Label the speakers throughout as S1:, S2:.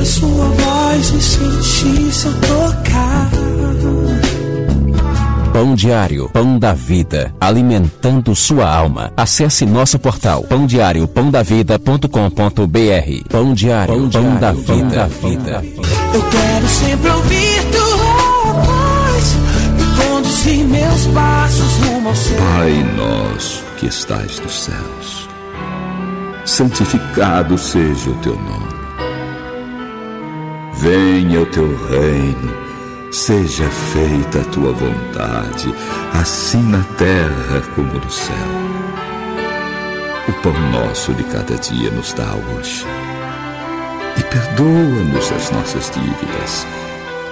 S1: a sua voz e sentir seu tocar.
S2: Pão Diário, Pão da Vida, alimentando sua alma. Acesse nosso portal pãodiário, pãodavida.com.br. Pão Diário, Pão, Pão da Vida. vida.
S1: Eu quero sempre ouvir tua voz e conduzir meus passos rumo ao céu.
S3: Pai nosso que estais nos céus, santificado seja o teu nome. Venha o teu reino Seja feita a tua vontade, assim na terra como no céu. O pão nosso de cada dia nos dá hoje. E perdoa-nos as nossas dívidas,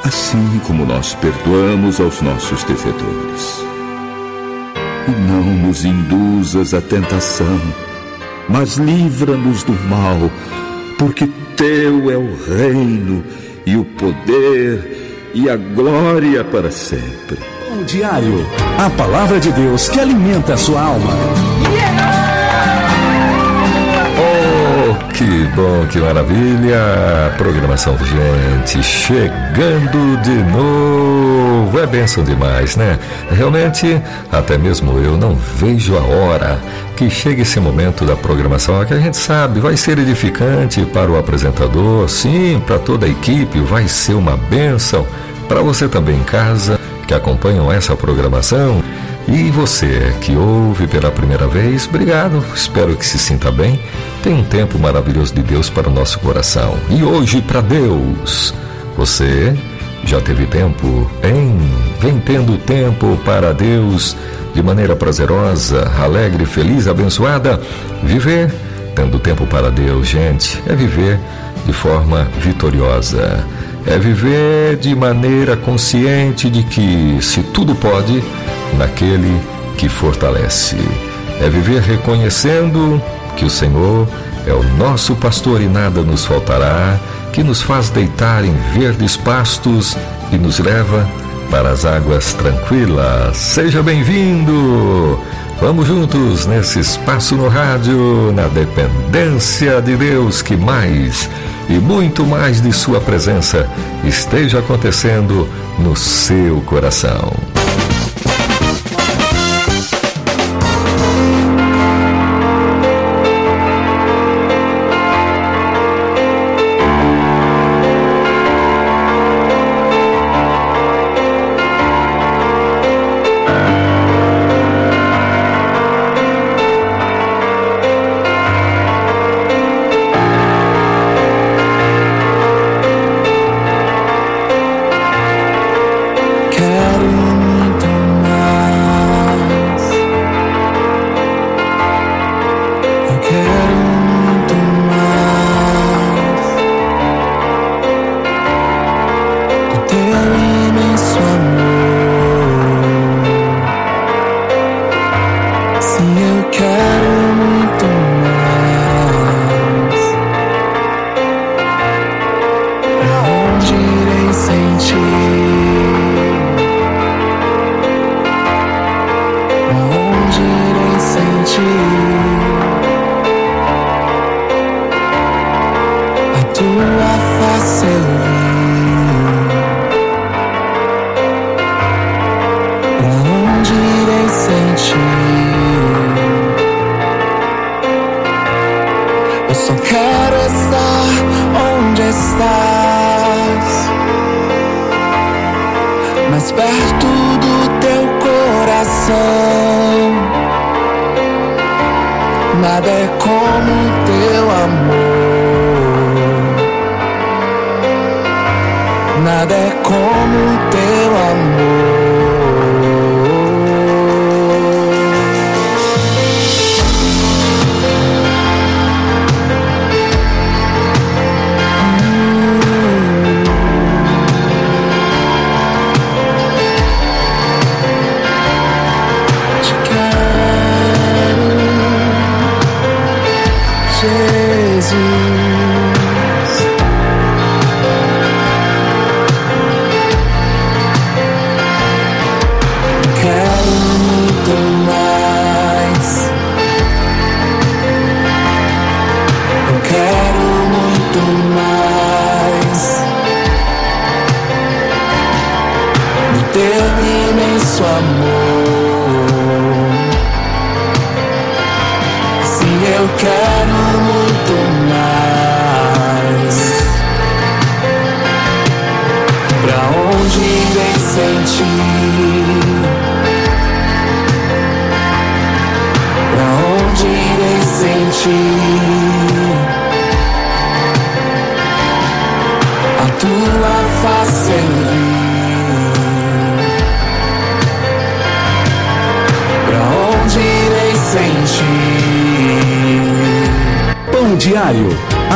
S3: assim como nós perdoamos aos nossos devedores. E não nos induzas à tentação, mas livra-nos do mal, porque teu é o reino e o poder e a glória para sempre.
S4: O Diário, a palavra de Deus que alimenta a sua alma.
S5: Oh, que bom, que maravilha! Programação gente chegando de novo. É bênção demais, né? Realmente, até mesmo eu não vejo a hora que chegue esse momento da programação que a gente sabe vai ser edificante para o apresentador, sim, para toda a equipe, vai ser uma bênção para você também em casa que acompanham essa programação. E você que ouve pela primeira vez, obrigado. Espero que se sinta bem. Tem um tempo maravilhoso de Deus para o nosso coração. E hoje, para Deus, você já teve tempo, hein? Vem tendo tempo para Deus de maneira prazerosa, alegre, feliz, abençoada. Viver tendo tempo para Deus, gente, é viver de forma vitoriosa. É viver de maneira consciente de que se tudo pode naquele que fortalece. É viver reconhecendo que o Senhor é o nosso pastor e nada nos faltará, que nos faz deitar em verdes pastos e nos leva para as águas tranquilas. Seja bem-vindo! Vamos juntos nesse espaço no rádio, na dependência de Deus que mais e muito mais de Sua presença esteja acontecendo no seu coração.
S1: Nada é como teu amor. Nada é como teu amor. nosso amor. Sim, eu quero muito mais. Pra onde vem sentir?
S4: Pra onde irei sentir? Diário,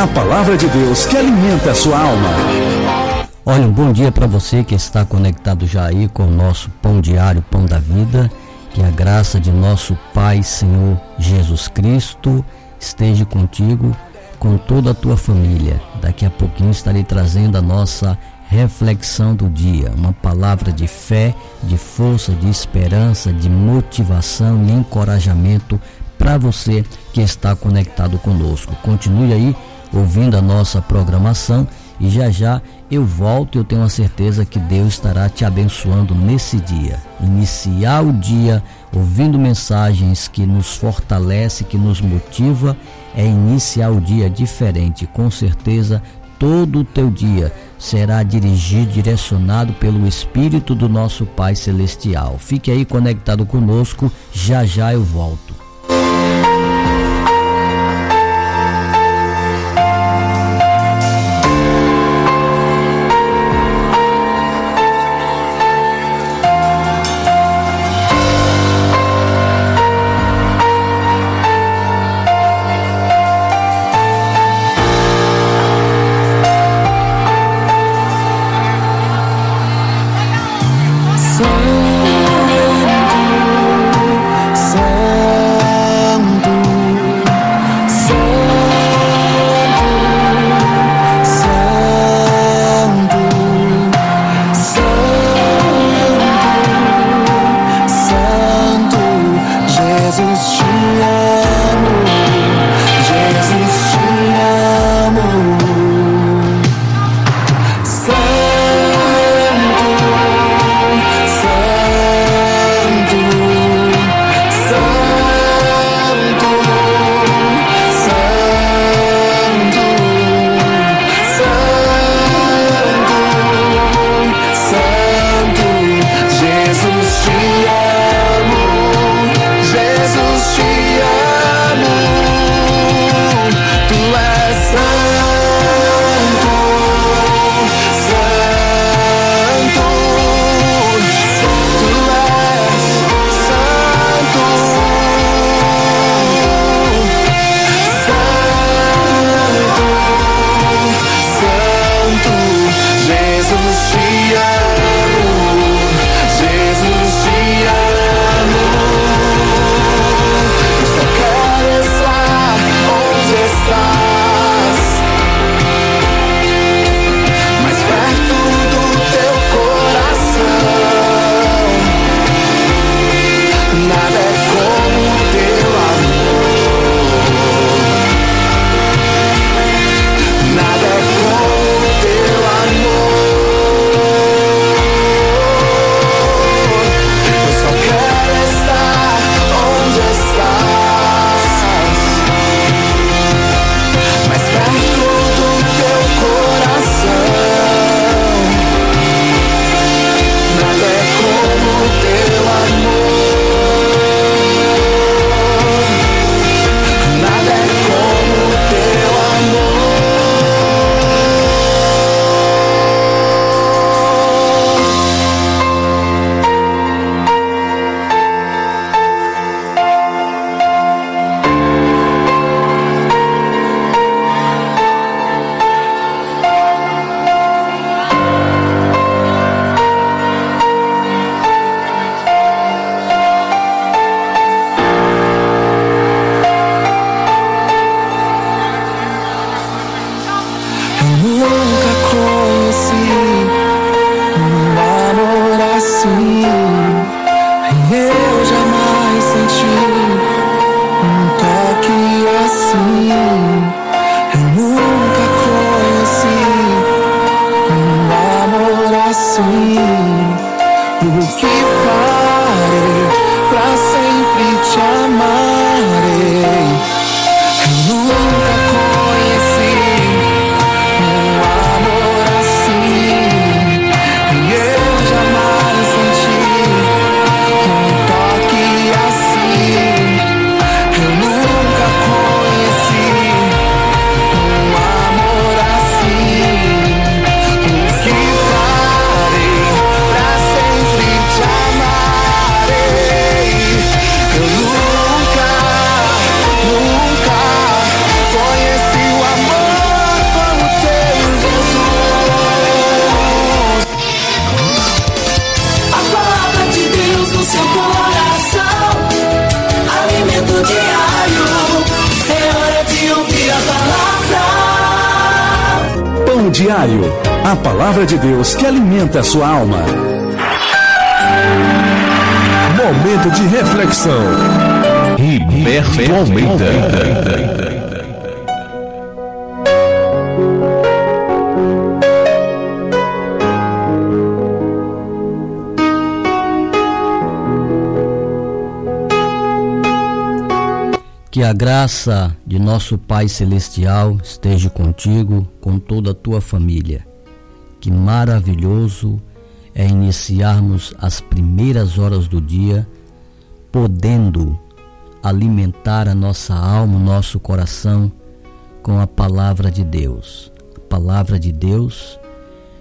S4: a palavra de Deus que alimenta a sua alma.
S6: Olha, um bom dia para você que está conectado já aí com o nosso Pão Diário, Pão da Vida. Que a graça de nosso Pai, Senhor Jesus Cristo, esteja contigo, com toda a tua família. Daqui a pouquinho estarei trazendo a nossa reflexão do dia, uma palavra de fé, de força, de esperança, de motivação e encorajamento para você que está conectado conosco. Continue aí ouvindo a nossa programação e já já eu volto eu tenho a certeza que Deus estará te abençoando nesse dia. Iniciar o dia ouvindo mensagens que nos fortalece, que nos motiva, é iniciar o dia diferente. Com certeza todo o teu dia será dirigido, direcionado pelo Espírito do nosso Pai Celestial. Fique aí conectado conosco, já já eu volto.
S1: assim. O que farei pra sempre te amarei?
S4: Eu nunca Diário. A palavra de Deus que alimenta a sua alma.
S5: Momento de reflexão. Roberto Almeida.
S6: Que a graça de nosso Pai Celestial esteja contigo, com toda a tua família. Que maravilhoso é iniciarmos as primeiras horas do dia podendo alimentar a nossa alma, o nosso coração com a palavra de Deus. A palavra de Deus,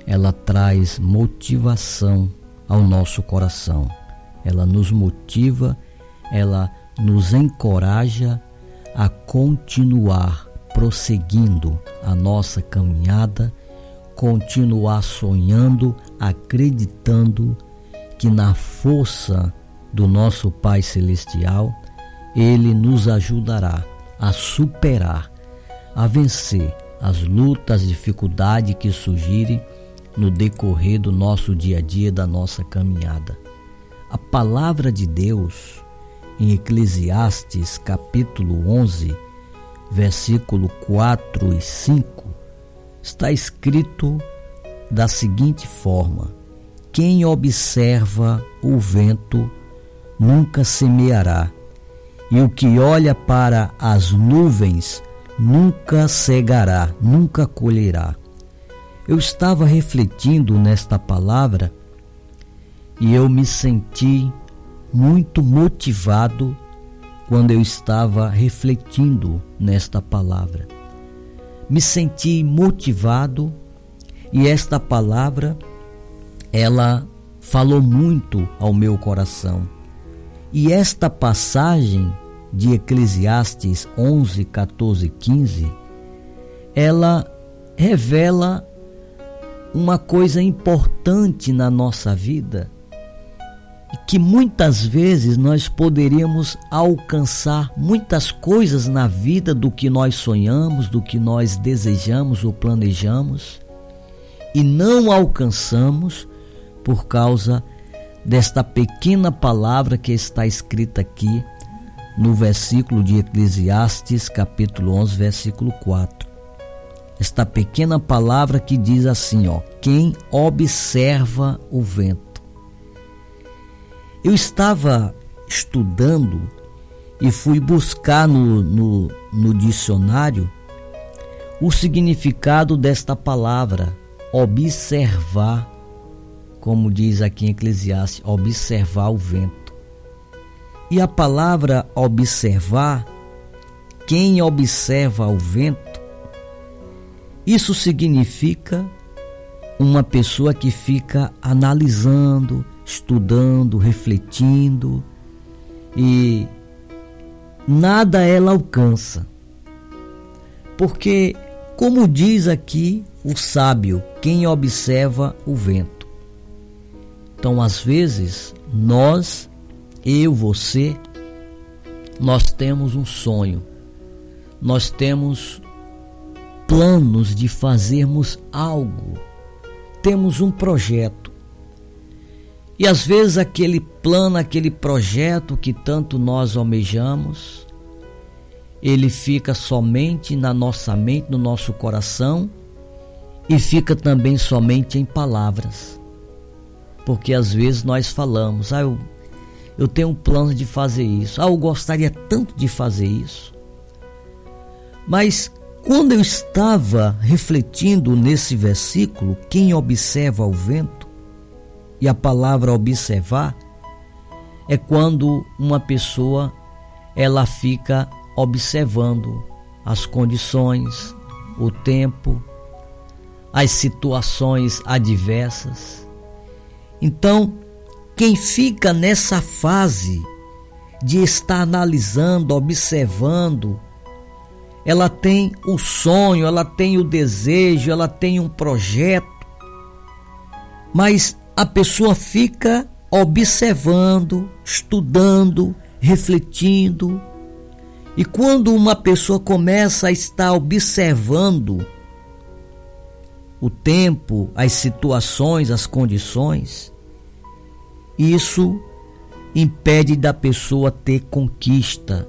S6: ela traz motivação ao nosso coração. Ela nos motiva, ela nos encoraja a continuar prosseguindo a nossa caminhada, continuar sonhando, acreditando que na força do nosso Pai Celestial, Ele nos ajudará a superar, a vencer as lutas, dificuldades que surgirem no decorrer do nosso dia a dia, da nossa caminhada. A palavra de Deus em Eclesiastes capítulo 11, versículo 4 e 5, está escrito da seguinte forma: Quem observa o vento nunca semeará, e o que olha para as nuvens nunca cegará, nunca colherá. Eu estava refletindo nesta palavra e eu me senti muito motivado quando eu estava refletindo nesta palavra. Me senti motivado e esta palavra ela falou muito ao meu coração. E esta passagem de Eclesiastes 11, 14, 15, ela revela uma coisa importante na nossa vida que muitas vezes nós poderíamos alcançar muitas coisas na vida do que nós sonhamos, do que nós desejamos ou planejamos e não alcançamos por causa desta pequena palavra que está escrita aqui no versículo de Eclesiastes, capítulo 11, versículo 4. Esta pequena palavra que diz assim, ó: quem observa o vento eu estava estudando e fui buscar no, no, no dicionário o significado desta palavra, observar, como diz aqui em Eclesiastes, observar o vento. E a palavra observar, quem observa o vento, isso significa uma pessoa que fica analisando, estudando, refletindo e nada ela alcança. Porque, como diz aqui o sábio, quem observa o vento. Então, às vezes, nós, eu, você, nós temos um sonho, nós temos planos de fazermos algo, temos um projeto. E às vezes aquele plano, aquele projeto que tanto nós almejamos, ele fica somente na nossa mente, no nosso coração e fica também somente em palavras. Porque às vezes nós falamos, ah, eu, eu tenho um plano de fazer isso, ah, eu gostaria tanto de fazer isso. Mas quando eu estava refletindo nesse versículo, quem observa o vento, e a palavra observar é quando uma pessoa ela fica observando as condições, o tempo, as situações adversas. Então, quem fica nessa fase de estar analisando, observando, ela tem o sonho, ela tem o desejo, ela tem um projeto, mas a pessoa fica observando, estudando, refletindo. E quando uma pessoa começa a estar observando o tempo, as situações, as condições, isso impede da pessoa ter conquista,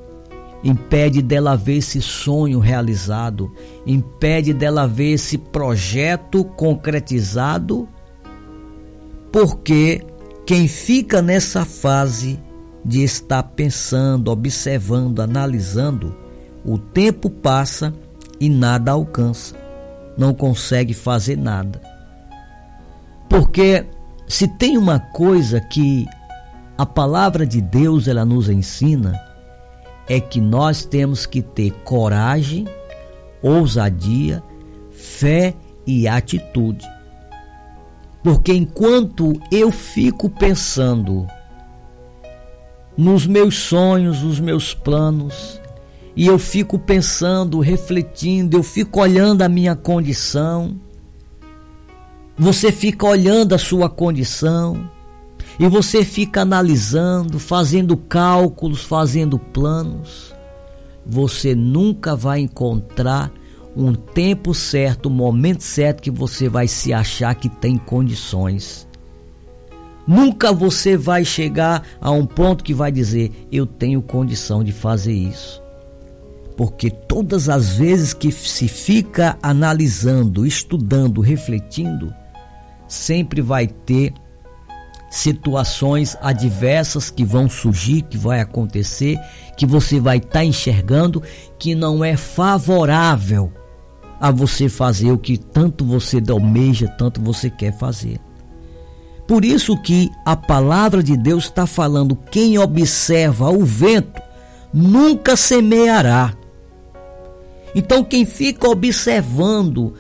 S6: impede dela ver esse sonho realizado, impede dela ver esse projeto concretizado, porque quem fica nessa fase de estar pensando, observando, analisando, o tempo passa e nada alcança, não consegue fazer nada. Porque se tem uma coisa que a palavra de Deus ela nos ensina é que nós temos que ter coragem, ousadia, fé e atitude. Porque enquanto eu fico pensando nos meus sonhos, nos meus planos, e eu fico pensando, refletindo, eu fico olhando a minha condição, você fica olhando a sua condição, e você fica analisando, fazendo cálculos, fazendo planos, você nunca vai encontrar um tempo certo, um momento certo que você vai se achar que tem condições. Nunca você vai chegar a um ponto que vai dizer: Eu tenho condição de fazer isso. Porque todas as vezes que se fica analisando, estudando, refletindo, sempre vai ter situações adversas que vão surgir, que vai acontecer, que você vai estar tá enxergando que não é favorável a você fazer o que tanto você almeja, tanto você quer fazer. Por isso que a palavra de Deus está falando: quem observa o vento nunca semeará. Então, quem fica observando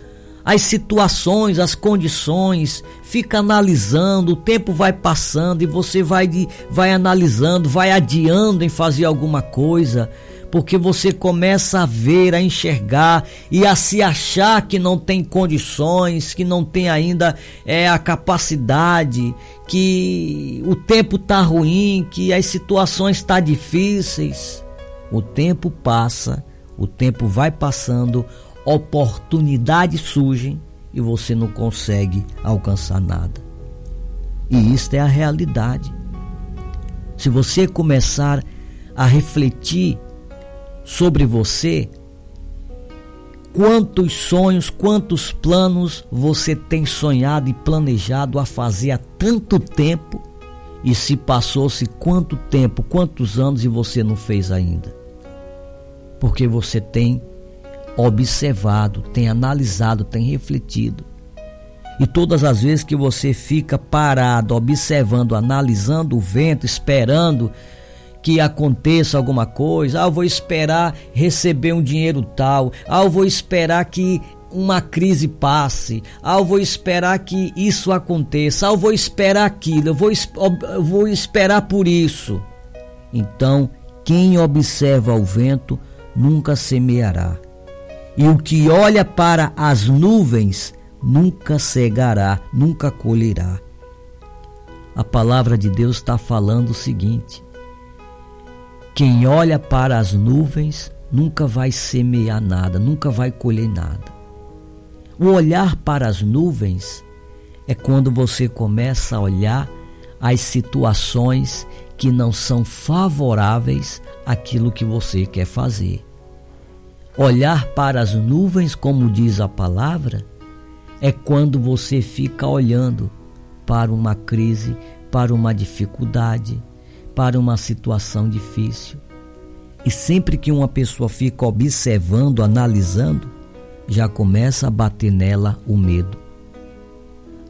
S6: as situações, as condições, fica analisando, o tempo vai passando e você vai, vai analisando, vai adiando em fazer alguma coisa, porque você começa a ver, a enxergar e a se achar que não tem condições, que não tem ainda é, a capacidade, que o tempo está ruim, que as situações estão tá difíceis. O tempo passa, o tempo vai passando, oportunidades surgem e você não consegue alcançar nada. E isto é a realidade. Se você começar a refletir sobre você, quantos sonhos, quantos planos você tem sonhado e planejado a fazer há tanto tempo e se passou-se quanto tempo, quantos anos e você não fez ainda? Porque você tem observado, tem analisado, tem refletido. E todas as vezes que você fica parado, observando, analisando o vento, esperando que aconteça alguma coisa, ah, eu vou esperar receber um dinheiro tal, ah, eu vou esperar que uma crise passe, ah, eu vou esperar que isso aconteça, ah, eu vou esperar aquilo, eu vou, eu vou esperar por isso. Então, quem observa o vento nunca semeará. E o que olha para as nuvens nunca cegará, nunca colherá. A palavra de Deus está falando o seguinte: quem olha para as nuvens nunca vai semear nada, nunca vai colher nada. O olhar para as nuvens é quando você começa a olhar as situações que não são favoráveis àquilo que você quer fazer. Olhar para as nuvens, como diz a palavra, é quando você fica olhando para uma crise, para uma dificuldade, para uma situação difícil. E sempre que uma pessoa fica observando, analisando, já começa a bater nela o medo,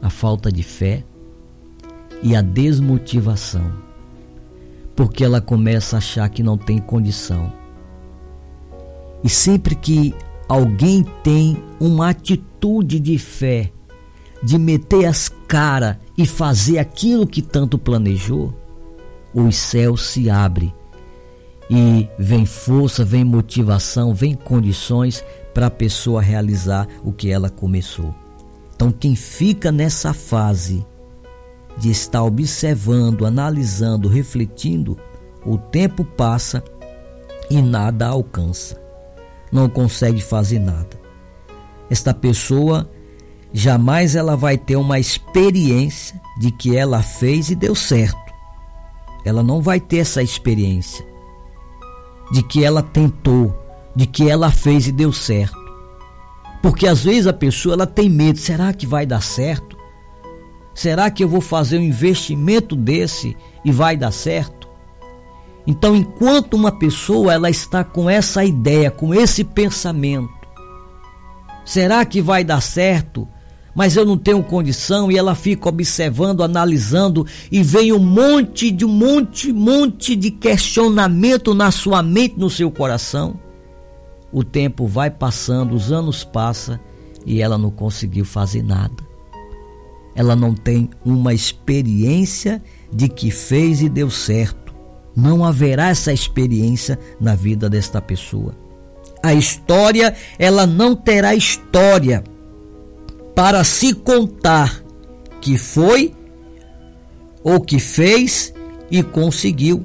S6: a falta de fé e a desmotivação, porque ela começa a achar que não tem condição e sempre que alguém tem uma atitude de fé, de meter as caras e fazer aquilo que tanto planejou, os céus se abrem e vem força, vem motivação, vem condições para a pessoa realizar o que ela começou. Então, quem fica nessa fase de estar observando, analisando, refletindo, o tempo passa e nada alcança não consegue fazer nada. Esta pessoa jamais ela vai ter uma experiência de que ela fez e deu certo. Ela não vai ter essa experiência de que ela tentou, de que ela fez e deu certo. Porque às vezes a pessoa ela tem medo, será que vai dar certo? Será que eu vou fazer um investimento desse e vai dar certo? Então, enquanto uma pessoa ela está com essa ideia, com esse pensamento, será que vai dar certo? Mas eu não tenho condição e ela fica observando, analisando e vem um monte de um monte, monte de questionamento na sua mente, no seu coração. O tempo vai passando, os anos passam e ela não conseguiu fazer nada ela não tem uma experiência de que fez e deu certo. Não haverá essa experiência na vida desta pessoa. A história, ela não terá história para se contar que foi ou que fez e conseguiu.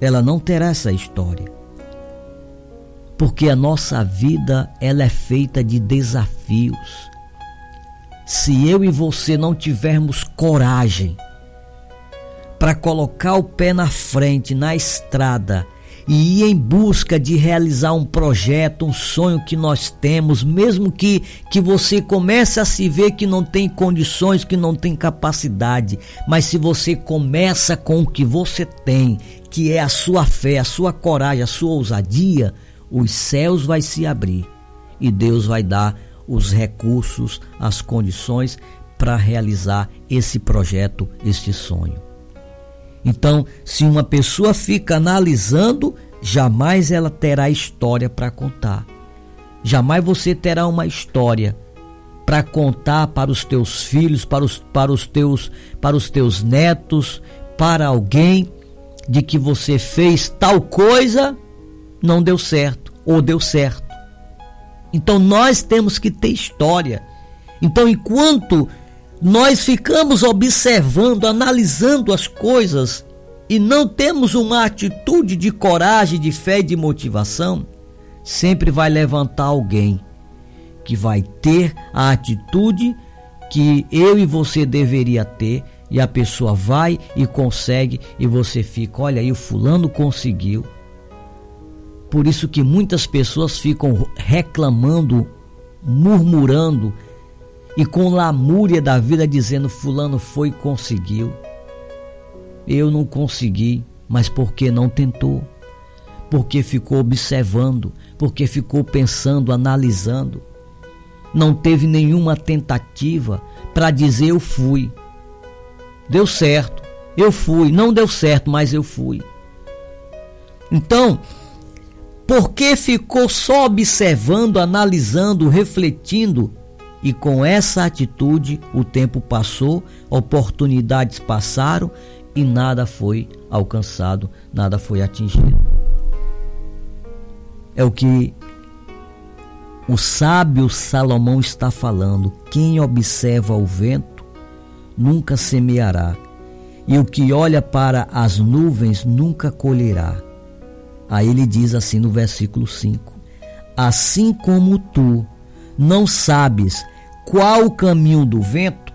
S6: Ela não terá essa história. Porque a nossa vida, ela é feita de desafios se eu e você não tivermos coragem para colocar o pé na frente, na estrada, e ir em busca de realizar um projeto, um sonho que nós temos, mesmo que, que você comece a se ver que não tem condições, que não tem capacidade, mas se você começa com o que você tem, que é a sua fé, a sua coragem, a sua ousadia, os céus vai se abrir e Deus vai dar os recursos, as condições para realizar esse projeto, este sonho. Então, se uma pessoa fica analisando, jamais ela terá história para contar. Jamais você terá uma história para contar para os teus filhos, para os, para os teus para os teus netos, para alguém de que você fez tal coisa, não deu certo ou deu certo. Então nós temos que ter história. Então, enquanto nós ficamos observando, analisando as coisas e não temos uma atitude de coragem, de fé e de motivação, sempre vai levantar alguém que vai ter a atitude que eu e você deveria ter e a pessoa vai e consegue e você fica, olha aí o fulano conseguiu, por isso que muitas pessoas ficam reclamando, murmurando e com lamúria da vida dizendo fulano foi e conseguiu. Eu não consegui, mas porque não tentou? Porque ficou observando, porque ficou pensando, analisando. Não teve nenhuma tentativa para dizer eu fui. Deu certo, eu fui, não deu certo, mas eu fui. Então, porque ficou só observando, analisando, refletindo e com essa atitude o tempo passou, oportunidades passaram e nada foi alcançado, nada foi atingido. É o que o sábio Salomão está falando: quem observa o vento nunca semeará, e o que olha para as nuvens nunca colherá. Aí ele diz assim no versículo 5: Assim como tu não sabes qual o caminho do vento,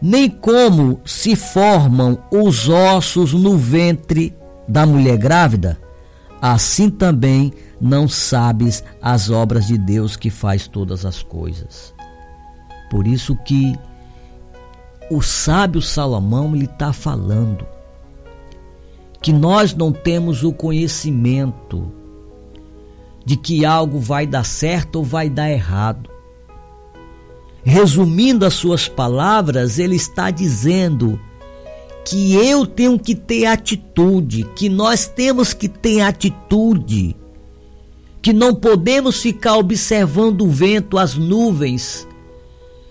S6: nem como se formam os ossos no ventre da mulher grávida, assim também não sabes as obras de Deus que faz todas as coisas. Por isso que o sábio Salomão ele está falando que nós não temos o conhecimento de que algo vai dar certo ou vai dar errado. Resumindo as suas palavras, ele está dizendo que eu tenho que ter atitude, que nós temos que ter atitude, que não podemos ficar observando o vento, as nuvens,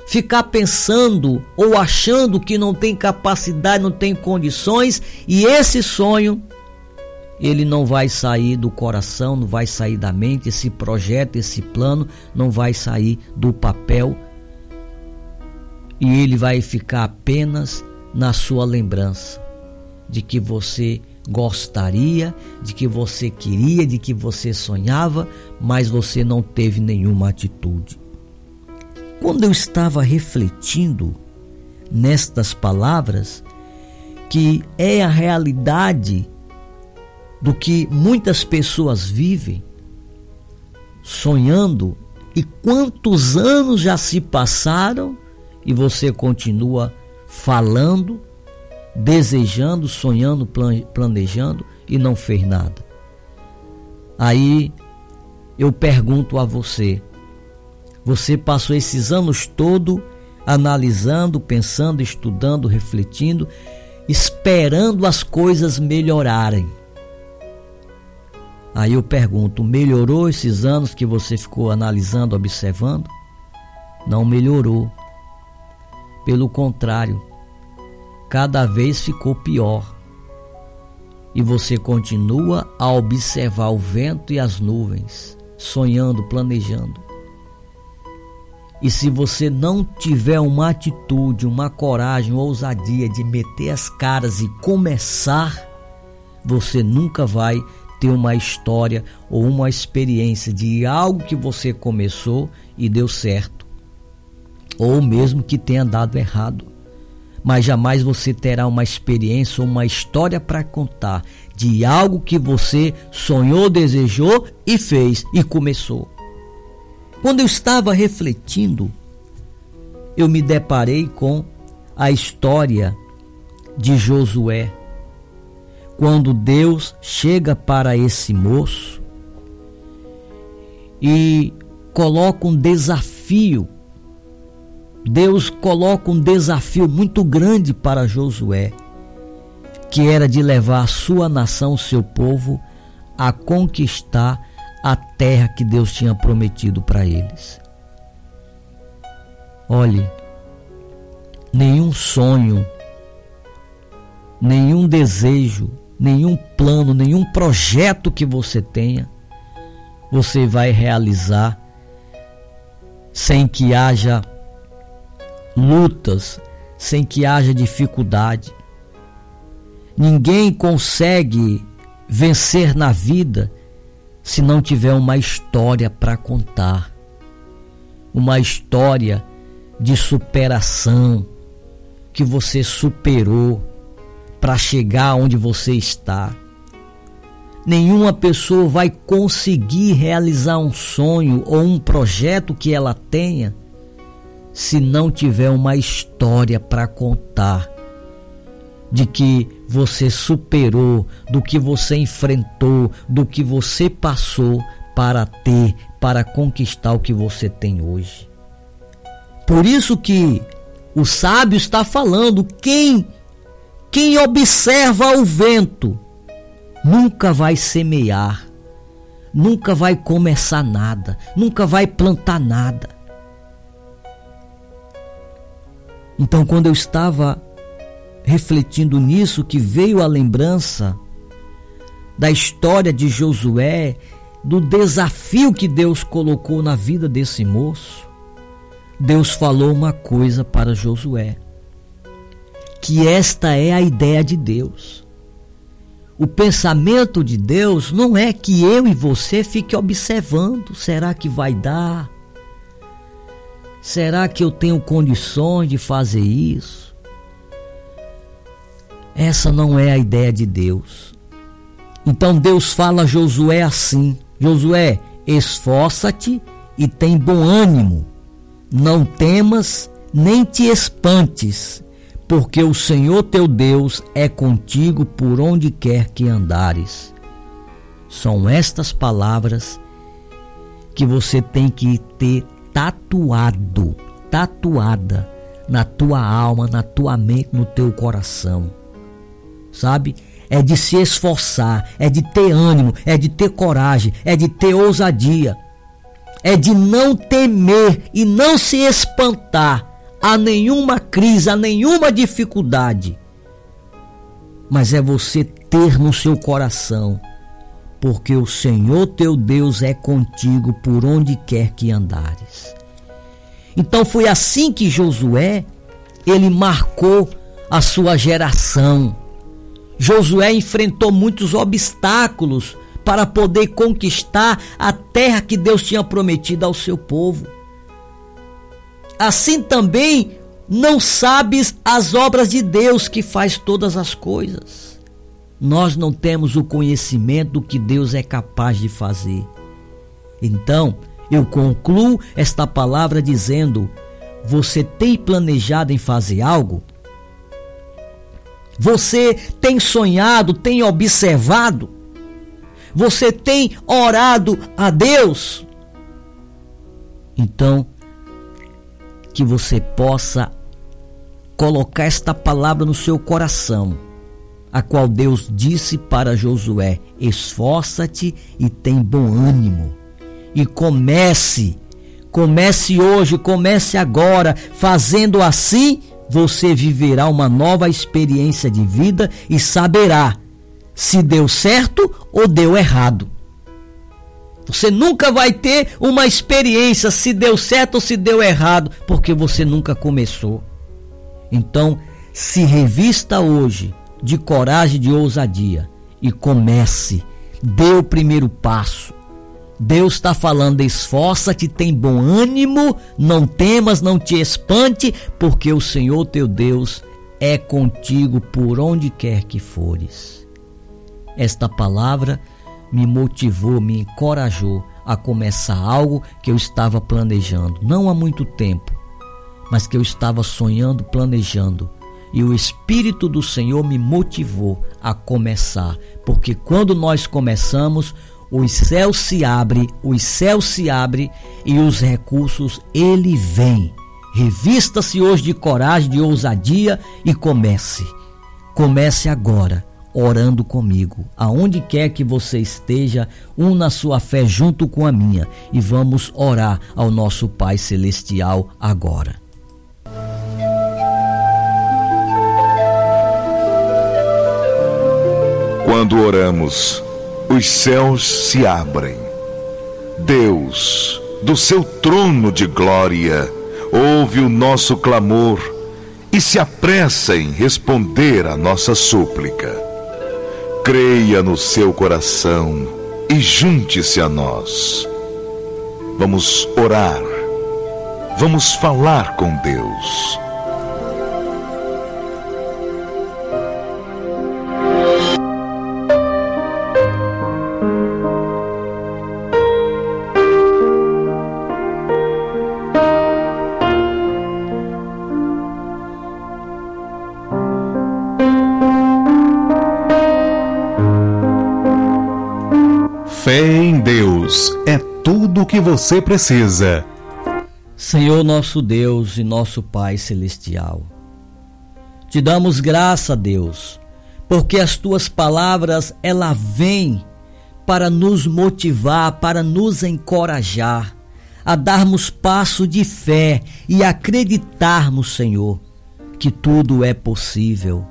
S6: ficar pensando ou achando que não tem capacidade, não tem condições, e esse sonho ele não vai sair do coração, não vai sair da mente, esse projeto, esse plano não vai sair do papel e ele vai ficar apenas na sua lembrança de que você gostaria, de que você queria, de que você sonhava, mas você não teve nenhuma atitude. Quando eu estava refletindo nestas palavras, que é a realidade do que muitas pessoas vivem, sonhando, e quantos anos já se passaram e você continua falando, desejando, sonhando, planejando e não fez nada. Aí eu pergunto a você: você passou esses anos todo analisando, pensando, estudando, refletindo, esperando as coisas melhorarem. Aí eu pergunto: melhorou esses anos que você ficou analisando, observando? Não melhorou. Pelo contrário, cada vez ficou pior. E você continua a observar o vento e as nuvens, sonhando, planejando. E se você não tiver uma atitude, uma coragem, uma ousadia de meter as caras e começar, você nunca vai ter uma história ou uma experiência de algo que você começou e deu certo ou mesmo que tenha dado errado. Mas jamais você terá uma experiência ou uma história para contar de algo que você sonhou, desejou e fez e começou. Quando eu estava refletindo, eu me deparei com a história de Josué. Quando Deus chega para esse moço e coloca um desafio Deus coloca um desafio muito grande para Josué, que era de levar a sua nação, o seu povo, a conquistar a terra que Deus tinha prometido para eles. Olhe, nenhum sonho, nenhum desejo, nenhum plano, nenhum projeto que você tenha, você vai realizar sem que haja lutas, sem que haja dificuldade. Ninguém consegue vencer na vida se não tiver uma história para contar. Uma história de superação que você superou para chegar onde você está. Nenhuma pessoa vai conseguir realizar um sonho ou um projeto que ela tenha se não tiver uma história para contar de que você superou, do que você enfrentou, do que você passou para ter, para conquistar o que você tem hoje. Por isso que o sábio está falando, quem quem observa o vento nunca vai semear, nunca vai começar nada, nunca vai plantar nada. Então, quando eu estava refletindo nisso, que veio a lembrança da história de Josué, do desafio que Deus colocou na vida desse moço, Deus falou uma coisa para Josué: que esta é a ideia de Deus. O pensamento de Deus não é que eu e você fique observando, será que vai dar? Será que eu tenho condições de fazer isso? Essa não é a ideia de Deus. Então Deus fala a Josué assim: Josué, esforça-te e tem bom ânimo. Não temas nem te espantes, porque o Senhor teu Deus é contigo por onde quer que andares. São estas palavras que você tem que ter tatuado, tatuada na tua alma, na tua mente, no teu coração. Sabe? É de se esforçar, é de ter ânimo, é de ter coragem, é de ter ousadia. É de não temer e não se espantar a nenhuma crise, a nenhuma dificuldade. Mas é você ter no seu coração porque o Senhor teu Deus é contigo por onde quer que andares. Então foi assim que Josué, ele marcou a sua geração. Josué enfrentou muitos obstáculos para poder conquistar a terra que Deus tinha prometido ao seu povo. assim também não sabes as obras de Deus que faz todas as coisas. Nós não temos o conhecimento do que Deus é capaz de fazer. Então, eu concluo esta palavra dizendo: você tem planejado em fazer algo? Você tem sonhado, tem observado? Você tem orado a Deus? Então, que você possa colocar esta palavra no seu coração, a qual Deus disse para Josué: esforça-te e tem bom ânimo. E comece, comece hoje, comece agora, fazendo assim, você viverá uma nova experiência de vida e saberá se deu certo ou deu errado. Você nunca vai ter uma experiência se deu certo ou se deu errado, porque você nunca começou. Então, se revista hoje de coragem de ousadia e comece. Dê o primeiro passo. Deus está falando: esforça-te, tem bom ânimo, não temas, não te espante, porque o Senhor teu Deus é contigo por onde quer que fores. Esta palavra me motivou, me encorajou a começar algo que eu estava planejando, não há muito tempo, mas que eu estava sonhando, planejando. E o Espírito do Senhor me motivou a começar, porque quando nós começamos, os céus se abrem, os céus se abrem e os recursos ele vem. Revista-se hoje de coragem, de ousadia e comece. Comece agora orando comigo. Aonde quer que você esteja, una sua fé junto com a minha e vamos orar ao nosso Pai Celestial agora.
S7: Quando oramos, os céus se abrem. Deus, do seu trono de glória, ouve o nosso clamor e se apressa em responder a nossa súplica. Creia no seu coração e junte-se a nós. Vamos orar. Vamos falar com Deus.
S4: Em Deus é tudo o que você precisa.
S6: Senhor nosso Deus e nosso Pai celestial, te damos graça, Deus, porque as tuas palavras ela vêm para nos motivar, para nos encorajar a darmos passo de fé e acreditarmos, Senhor, que tudo é possível.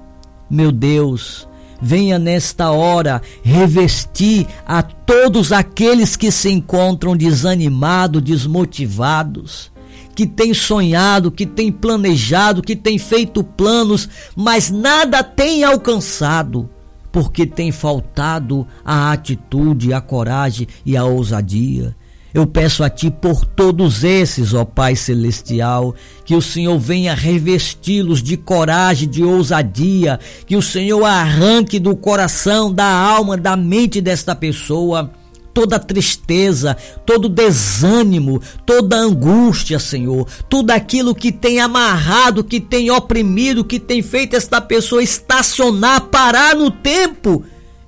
S6: Meu Deus, venha nesta hora revestir a todos aqueles que se encontram desanimados, desmotivados, que têm sonhado, que têm planejado, que têm feito planos, mas nada têm alcançado, porque tem faltado a atitude, a coragem e a ousadia. Eu peço a Ti por todos esses, ó Pai Celestial, que o Senhor venha revesti-los de coragem, de ousadia, que o Senhor arranque do coração, da alma, da mente desta pessoa toda tristeza, todo desânimo, toda angústia, Senhor, tudo aquilo que tem amarrado, que tem oprimido, que tem feito esta pessoa estacionar, parar no tempo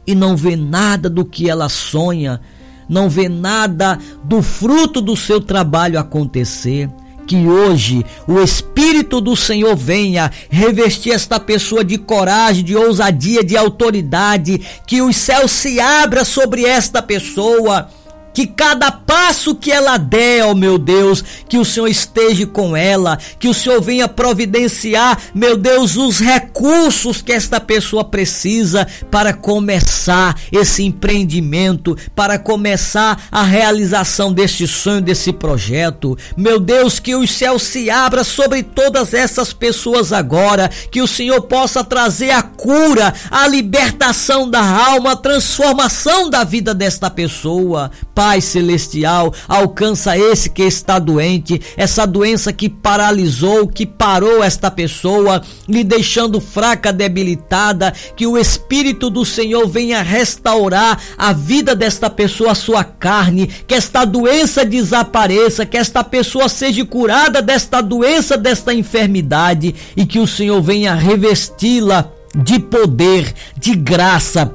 S6: e não ver nada do que ela sonha não vê nada do fruto do seu trabalho acontecer. Que hoje o Espírito do Senhor venha revestir esta pessoa de coragem, de ousadia, de autoridade, que os céus se abra sobre esta pessoa que cada passo que ela der, ó meu Deus, que o Senhor esteja com ela, que o Senhor venha providenciar, meu Deus, os recursos que esta pessoa precisa para começar esse empreendimento, para começar a realização deste sonho, desse projeto. Meu Deus, que os céus se abra sobre todas essas pessoas agora, que o Senhor possa trazer a cura, a libertação da alma, a transformação da vida desta pessoa. Pai, Pai celestial, alcança esse que está doente, essa doença que paralisou, que parou esta pessoa, lhe deixando fraca, debilitada, que o Espírito do Senhor venha restaurar a vida desta pessoa, a sua carne, que esta doença desapareça, que esta pessoa seja curada desta doença, desta enfermidade e que o Senhor venha revesti-la de poder, de graça,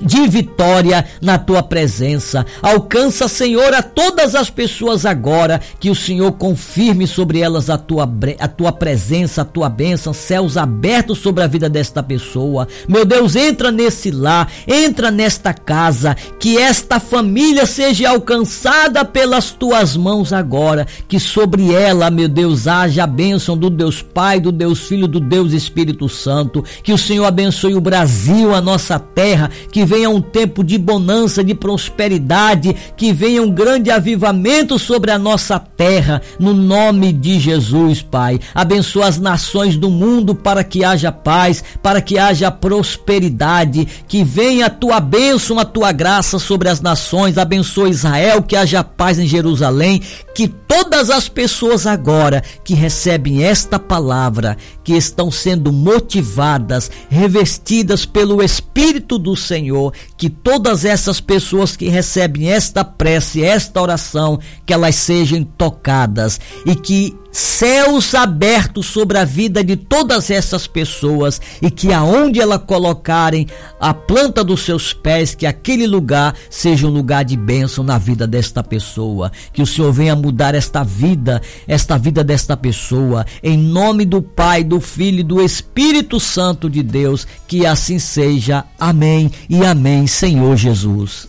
S6: de vitória na tua presença. Alcança, Senhor, a todas as pessoas agora, que o Senhor confirme sobre elas a tua, a tua presença, a tua bênção, céus abertos sobre a vida desta pessoa. Meu Deus, entra nesse lar, entra nesta casa, que esta família seja alcançada pelas tuas mãos agora, que sobre ela, meu Deus, haja a bênção do Deus Pai, do Deus Filho, do Deus Espírito Santo. Que o Senhor abençoe o Brasil, a nossa terra, que venha um tempo de bonança, de prosperidade, que venha um grande avivamento sobre a nossa terra, no nome de Jesus, Pai. Abençoa as nações do mundo para que haja paz, para que haja prosperidade, que venha a tua bênção, a tua graça sobre as nações. Abençoa Israel, que haja paz em Jerusalém, que todas as pessoas agora que recebem esta palavra, que estão sendo motivadas, revestidas pelo Espírito do Senhor, que todas essas pessoas que recebem esta prece, esta oração, que elas sejam tocadas e que céus abertos sobre a vida de todas essas pessoas e que aonde ela colocarem a planta dos seus pés, que aquele lugar seja um lugar de bênção na vida desta pessoa, que o Senhor venha mudar esta vida, esta vida desta pessoa, em nome do Pai, do Filho e do Espírito Santo de Deus, que assim seja. Amém e amém, Senhor Jesus.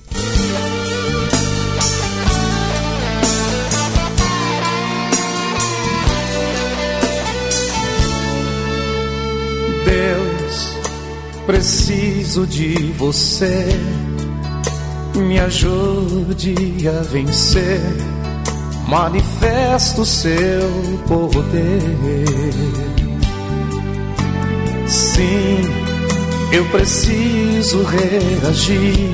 S1: Preciso de você, me ajude a vencer. Manifesta o seu poder. Sim, eu preciso reagir.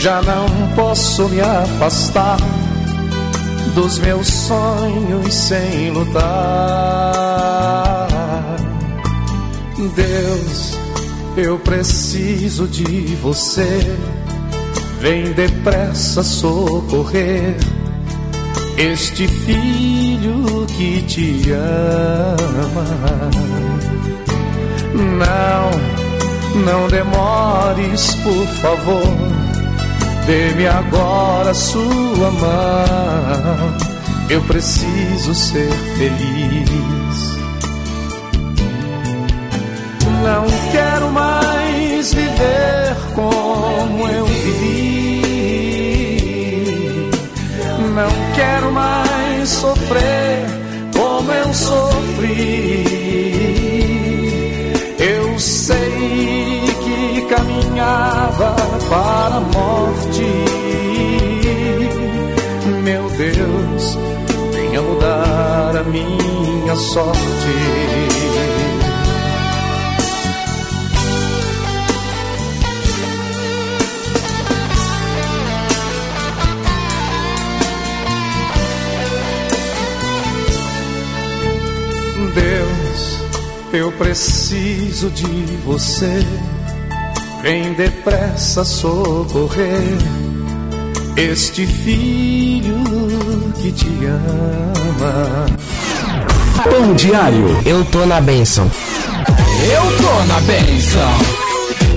S1: Já não posso me afastar dos meus sonhos sem lutar. Deus eu preciso de você. Vem depressa socorrer este filho que te ama. Não, não demores, por favor. Dê-me agora sua mão. Eu preciso ser feliz. Não quero mais viver como eu vivi. Não quero mais sofrer como eu sofri. Eu sei que caminhava para a morte. Meu Deus, venha mudar a minha sorte. Eu preciso de você. Vem depressa socorrer este filho que te ama.
S2: Pão diário.
S8: Eu tô na benção.
S1: Eu tô na benção.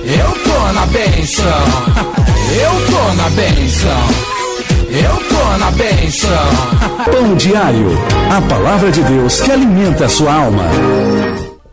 S1: Eu tô na benção. Eu tô na benção. Eu tô na benção.
S2: Pão diário. A palavra de Deus que alimenta a sua alma.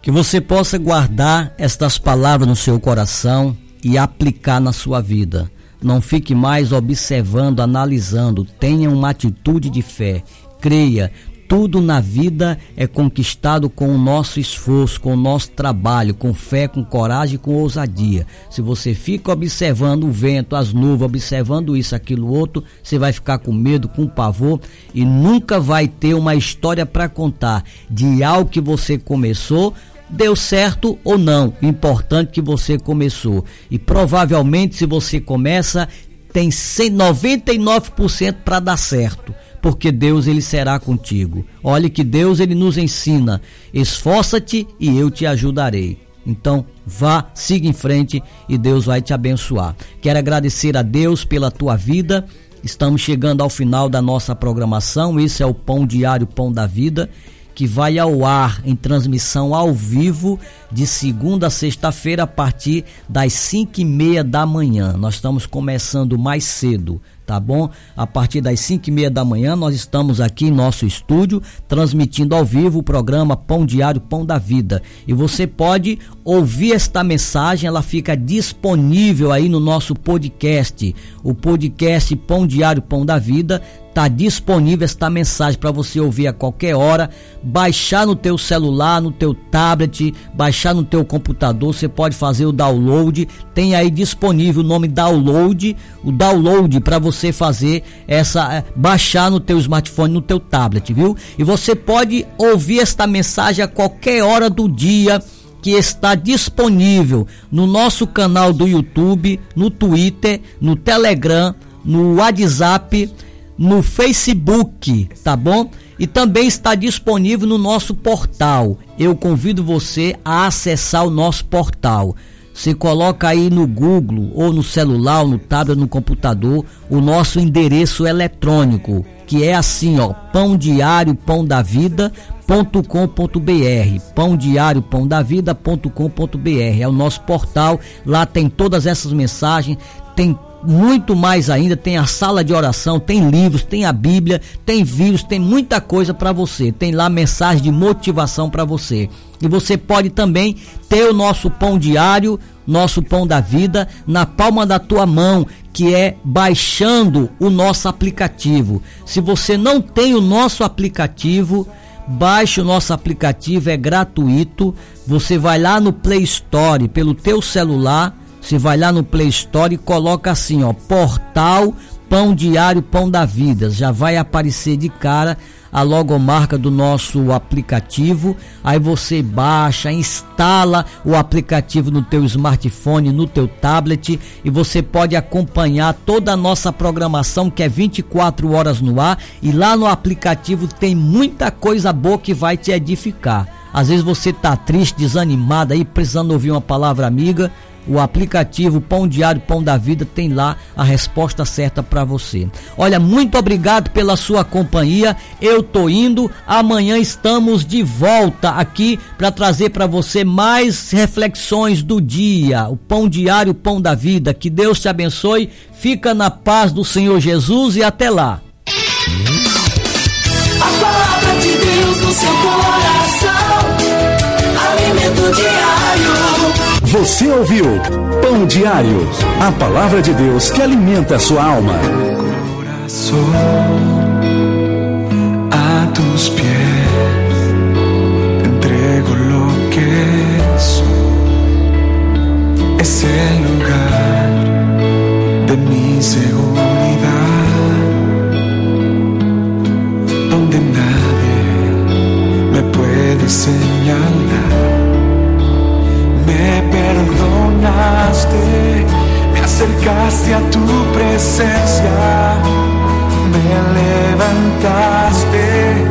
S6: Que você possa guardar estas palavras no seu coração e aplicar na sua vida. Não fique mais observando, analisando. Tenha uma atitude de fé. Creia, tudo na vida é conquistado com o nosso esforço, com o nosso trabalho, com fé, com coragem com ousadia. Se você fica observando o vento, as nuvens, observando isso, aquilo, outro, você vai ficar com medo, com pavor e nunca vai ter uma história para contar de algo que você começou, deu certo ou não. Importante que você começou. E provavelmente, se você começa, tem 99% para dar certo, porque Deus ele será contigo. Olhe que Deus ele nos ensina: esforça-te e eu te ajudarei. Então, vá, siga em frente e Deus vai te abençoar. Quero agradecer a Deus pela tua vida. Estamos chegando ao final da nossa programação. Esse é o Pão Diário, Pão da Vida, que vai ao ar em transmissão ao vivo de segunda a sexta-feira a partir das cinco e meia da manhã. Nós estamos começando mais cedo tá bom? A partir das 5 e meia da manhã nós estamos aqui em nosso estúdio transmitindo ao vivo o programa Pão Diário Pão da Vida e você pode ouvir esta mensagem, ela fica disponível aí no nosso podcast, o podcast Pão Diário Pão da Vida Tá disponível esta mensagem para você ouvir a qualquer hora, baixar no teu celular, no teu tablet, baixar no teu computador, você pode fazer o download, tem aí disponível o nome download, o download para você fazer essa eh, baixar no teu smartphone, no teu tablet, viu? E você pode ouvir esta mensagem a qualquer hora do dia que está disponível no nosso canal do YouTube, no Twitter, no Telegram, no WhatsApp no Facebook, tá bom? E também está disponível no nosso portal. Eu convido você a acessar o nosso portal. Você coloca aí no Google, ou no celular, ou no tablet, no computador, o nosso endereço eletrônico, que é assim, ó, pão diário, pão da vida, pão diário, pão da vida.com.br, é o nosso portal, lá tem todas essas mensagens, tem muito mais ainda, tem a sala de oração, tem livros, tem a Bíblia, tem vídeos, tem muita coisa para você. Tem lá mensagem de motivação para você. E você pode também ter o nosso pão diário, nosso pão da vida na palma da tua mão, que é baixando o nosso aplicativo. Se você não tem o nosso aplicativo, baixe o nosso aplicativo, é gratuito. Você vai lá no Play Store pelo teu celular você vai lá no Play Store e coloca assim, ó, Portal Pão Diário Pão da Vida. Já vai aparecer de cara a logomarca do nosso aplicativo. Aí você baixa, instala o aplicativo no teu smartphone, no teu tablet e você pode acompanhar toda a nossa programação que é 24 horas no ar e lá no aplicativo tem muita coisa boa que vai te edificar. Às vezes você tá triste, desanimado aí, precisando ouvir uma palavra amiga o aplicativo Pão Diário Pão da Vida tem lá a resposta certa para você. Olha, muito obrigado pela sua companhia. Eu tô indo. Amanhã estamos de volta aqui para trazer para você mais reflexões do dia. O Pão Diário Pão da Vida. Que Deus te abençoe. Fica na paz do Senhor Jesus e até lá.
S1: A palavra de Deus no seu coração. Alimento diário.
S4: Você ouviu Pão Diário, a palavra de Deus que alimenta a sua alma.
S8: a tus pies entrego lo que soy. Es el lugar de mi seguridad, donde nadie me puede señalar me acercaste a tu presencia, me levantaste.